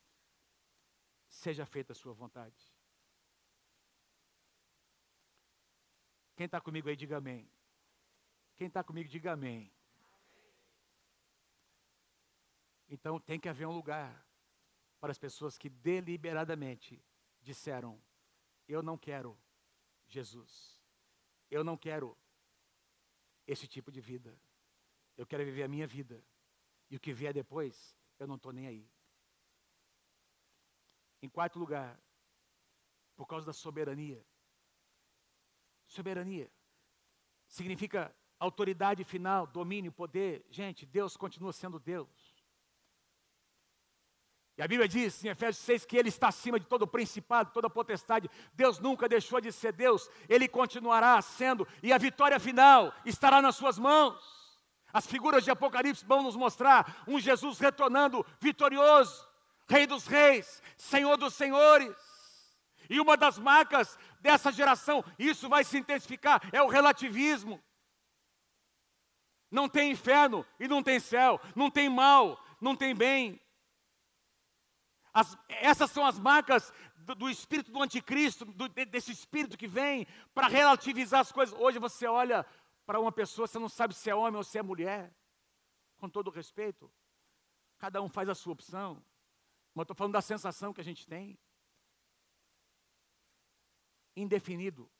Seja feita a sua vontade. Quem está comigo aí, diga amém. Quem está comigo, diga amém. Então tem que haver um lugar para as pessoas que deliberadamente disseram: Eu não quero Jesus. Eu não quero esse tipo de vida. Eu quero viver a minha vida. E o que vier depois, eu não estou nem aí. Em quarto lugar, por causa da soberania. Soberania significa autoridade final, domínio, poder. Gente, Deus continua sendo Deus. E a Bíblia diz em Efésios 6 que Ele está acima de todo principado, toda potestade. Deus nunca deixou de ser Deus, Ele continuará sendo, e a vitória final estará nas Suas mãos. As figuras de Apocalipse vão nos mostrar um Jesus retornando vitorioso, Rei dos Reis, Senhor dos Senhores. E uma das marcas dessa geração, isso vai se intensificar, é o relativismo. Não tem inferno e não tem céu, não tem mal, não tem bem. As, essas são as marcas do, do espírito do anticristo, do, desse espírito que vem para relativizar as coisas. Hoje você olha para uma pessoa, você não sabe se é homem ou se é mulher. Com todo respeito. Cada um faz a sua opção. Mas estou falando da sensação que a gente tem. Indefinido.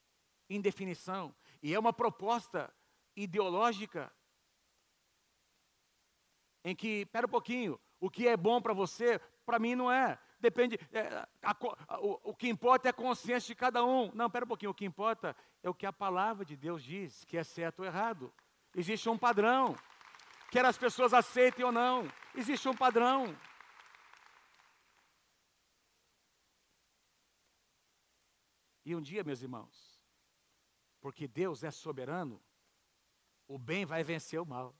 Indefinição. E é uma proposta ideológica em que, espera um pouquinho, o que é bom para você, para mim não é. Depende, é, a, a, o, o que importa é a consciência de cada um. Não, espera um pouquinho, o que importa é o que a palavra de Deus diz, que é certo ou errado. Existe um padrão. Quer as pessoas aceitem ou não, existe um padrão. E um dia, meus irmãos, porque Deus é soberano, o bem vai vencer o mal.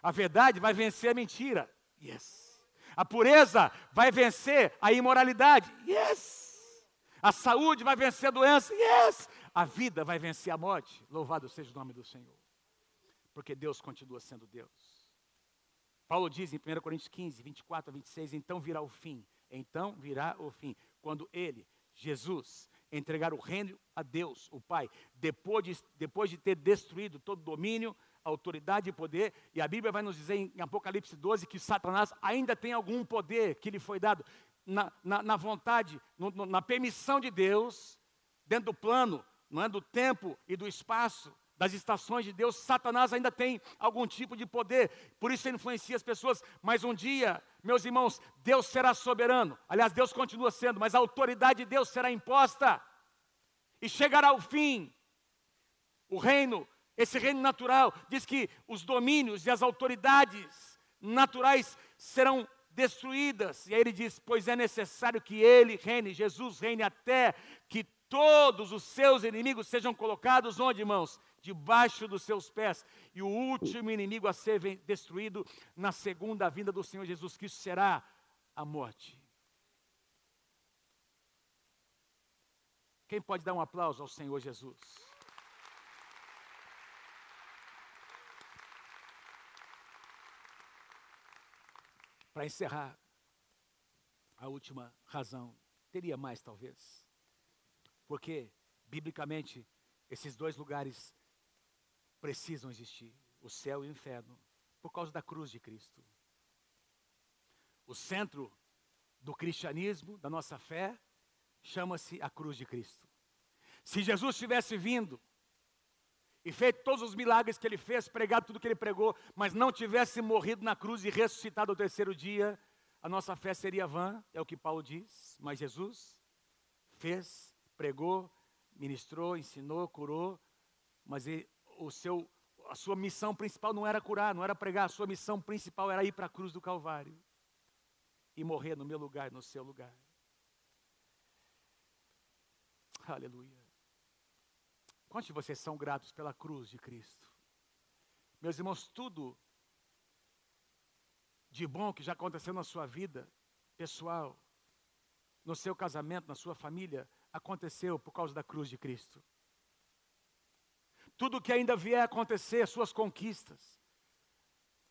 A verdade vai vencer a mentira. Yes. A pureza vai vencer a imoralidade. Yes. A saúde vai vencer a doença. Yes! A vida vai vencer a morte. Louvado seja o nome do Senhor. Porque Deus continua sendo Deus. Paulo diz em 1 Coríntios 15, 24 a 26, então virá o fim. Então virá o fim. Quando ele, Jesus, entregar o reino a Deus, o Pai, depois de, depois de ter destruído todo domínio, autoridade e poder, e a Bíblia vai nos dizer em Apocalipse 12 que Satanás ainda tem algum poder que lhe foi dado na, na, na vontade, no, no, na permissão de Deus, dentro do plano, não é, do tempo e do espaço, das estações de Deus, Satanás ainda tem algum tipo de poder, por isso ele influencia as pessoas. Mas um dia, meus irmãos, Deus será soberano. Aliás, Deus continua sendo, mas a autoridade de Deus será imposta e chegará ao fim. O reino, esse reino natural, diz que os domínios e as autoridades naturais serão destruídas. E aí ele diz: Pois é necessário que ele reine, Jesus reine até que todos os seus inimigos sejam colocados onde, irmãos? Debaixo dos seus pés. E o último inimigo a ser destruído na segunda vinda do Senhor Jesus Cristo será a morte. Quem pode dar um aplauso ao Senhor Jesus? Para encerrar, a última razão, teria mais talvez, porque, biblicamente, esses dois lugares precisam existir o céu e o inferno por causa da cruz de Cristo. O centro do cristianismo, da nossa fé, chama-se a cruz de Cristo. Se Jesus tivesse vindo e feito todos os milagres que ele fez, pregado tudo que ele pregou, mas não tivesse morrido na cruz e ressuscitado ao terceiro dia, a nossa fé seria vã, é o que Paulo diz. Mas Jesus fez, pregou, ministrou, ensinou, curou, mas ele, o seu, a sua missão principal não era curar, não era pregar, a sua missão principal era ir para a cruz do Calvário e morrer no meu lugar, no seu lugar. Aleluia. Quantos de vocês são gratos pela cruz de Cristo? Meus irmãos, tudo de bom que já aconteceu na sua vida pessoal, no seu casamento, na sua família, aconteceu por causa da cruz de Cristo. Tudo que ainda vier a acontecer, suas conquistas,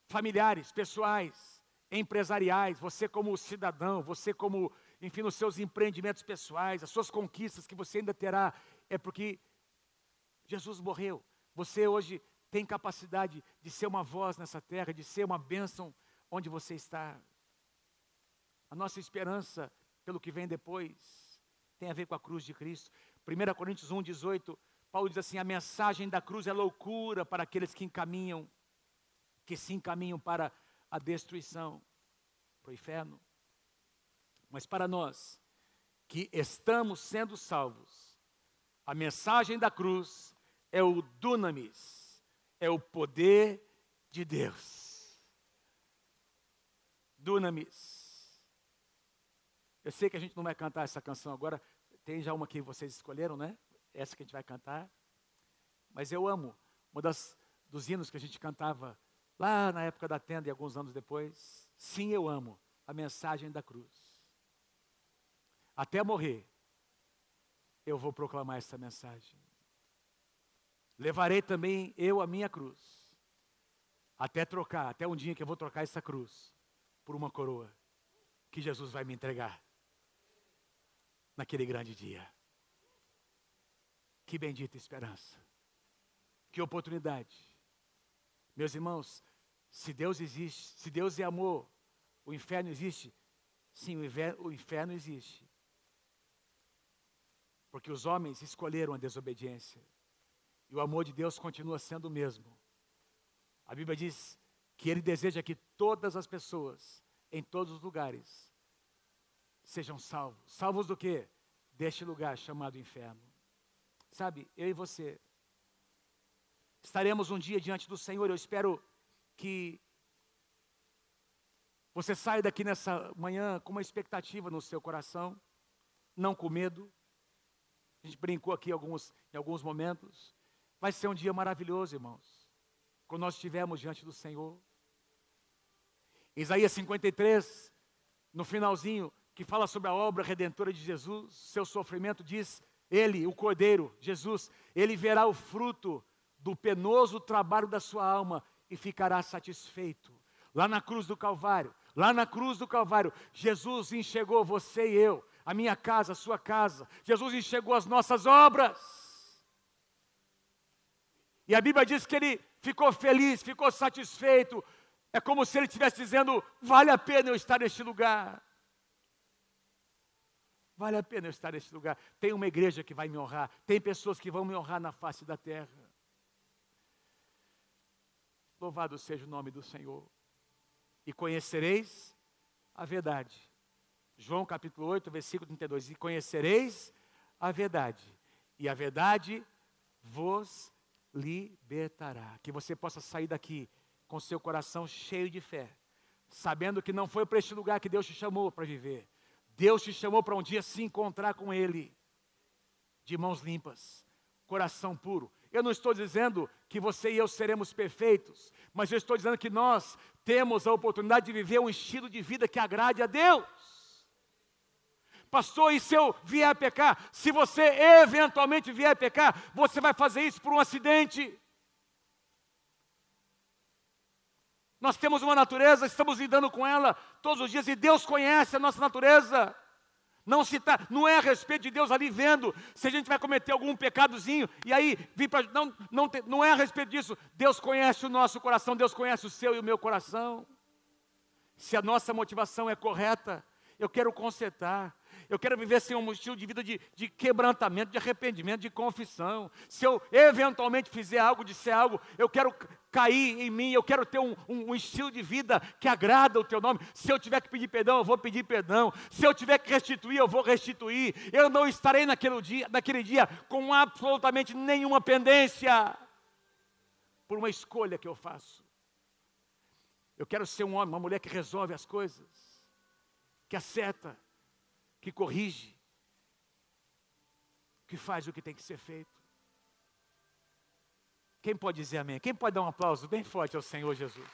familiares, pessoais, empresariais, você como cidadão, você como, enfim, nos seus empreendimentos pessoais, as suas conquistas que você ainda terá, é porque Jesus morreu. Você hoje tem capacidade de ser uma voz nessa terra, de ser uma bênção onde você está. A nossa esperança pelo que vem depois tem a ver com a cruz de Cristo. 1 Coríntios 1, 18, Paulo diz assim: a mensagem da cruz é loucura para aqueles que encaminham, que se encaminham para a destruição, para o inferno. Mas para nós, que estamos sendo salvos, a mensagem da cruz é o dunamis, é o poder de Deus. Dunamis. Eu sei que a gente não vai cantar essa canção agora, tem já uma que vocês escolheram, né? Essa que a gente vai cantar. Mas eu amo, uma das dos hinos que a gente cantava lá na época da tenda e alguns anos depois. Sim, eu amo a mensagem da cruz. Até morrer, eu vou proclamar essa mensagem. Levarei também eu a minha cruz, até trocar, até um dia que eu vou trocar essa cruz por uma coroa que Jesus vai me entregar naquele grande dia. Que bendita esperança, que oportunidade. Meus irmãos, se Deus existe, se Deus é amor, o inferno existe? Sim, o inferno, existe. Porque os homens escolheram a desobediência. E o amor de Deus continua sendo o mesmo. A Bíblia diz que Ele deseja que todas as pessoas, em todos os lugares, sejam salvos. Salvos do quê? Deste lugar chamado inferno. Sabe, eu e você estaremos um dia diante do Senhor. Eu espero que você saia daqui nessa manhã com uma expectativa no seu coração, não com medo. A gente brincou aqui alguns, em alguns momentos. Vai ser um dia maravilhoso, irmãos, quando nós estivermos diante do Senhor. Isaías 53, no finalzinho, que fala sobre a obra redentora de Jesus, seu sofrimento, diz ele, o Cordeiro, Jesus, ele verá o fruto do penoso trabalho da sua alma e ficará satisfeito. Lá na cruz do Calvário, lá na cruz do Calvário, Jesus enxergou você e eu, a minha casa, a sua casa. Jesus enxergou as nossas obras. E a Bíblia diz que ele ficou feliz, ficou satisfeito. É como se ele estivesse dizendo: vale a pena eu estar neste lugar. Vale a pena eu estar neste lugar. Tem uma igreja que vai me honrar, tem pessoas que vão me honrar na face da terra. Louvado seja o nome do Senhor. E conhecereis a verdade. João capítulo 8, versículo 32. E conhecereis a verdade, e a verdade vos libertará. Que você possa sair daqui com seu coração cheio de fé, sabendo que não foi para este lugar que Deus te chamou para viver. Deus te chamou para um dia se encontrar com Ele, de mãos limpas, coração puro. Eu não estou dizendo que você e eu seremos perfeitos, mas eu estou dizendo que nós temos a oportunidade de viver um estilo de vida que agrade a Deus. Pastor, e se eu vier a pecar? Se você eventualmente vier a pecar, você vai fazer isso por um acidente. Nós temos uma natureza, estamos lidando com ela todos os dias e Deus conhece a nossa natureza. Não se tá, não é a respeito de Deus ali vendo se a gente vai cometer algum pecadozinho e aí vir para não, não, não é a respeito disso. Deus conhece o nosso coração, Deus conhece o seu e o meu coração. Se a nossa motivação é correta, eu quero consertar, eu quero viver sem um estilo de vida de, de, quebrantamento, de arrependimento, de confissão. Se eu eventualmente fizer algo, disser algo, eu quero cair em mim, eu quero ter um, um, um, estilo de vida que agrada o teu nome. Se eu tiver que pedir perdão, eu vou pedir perdão. Se eu tiver que restituir, eu vou restituir. Eu não estarei naquele dia, naquele dia com absolutamente nenhuma pendência por uma escolha que eu faço. Eu quero ser um homem, uma mulher que resolve as coisas, que acerta, que corrige, que faz o que tem que ser feito. Quem pode dizer amém? Quem pode dar um aplauso bem forte ao Senhor Jesus?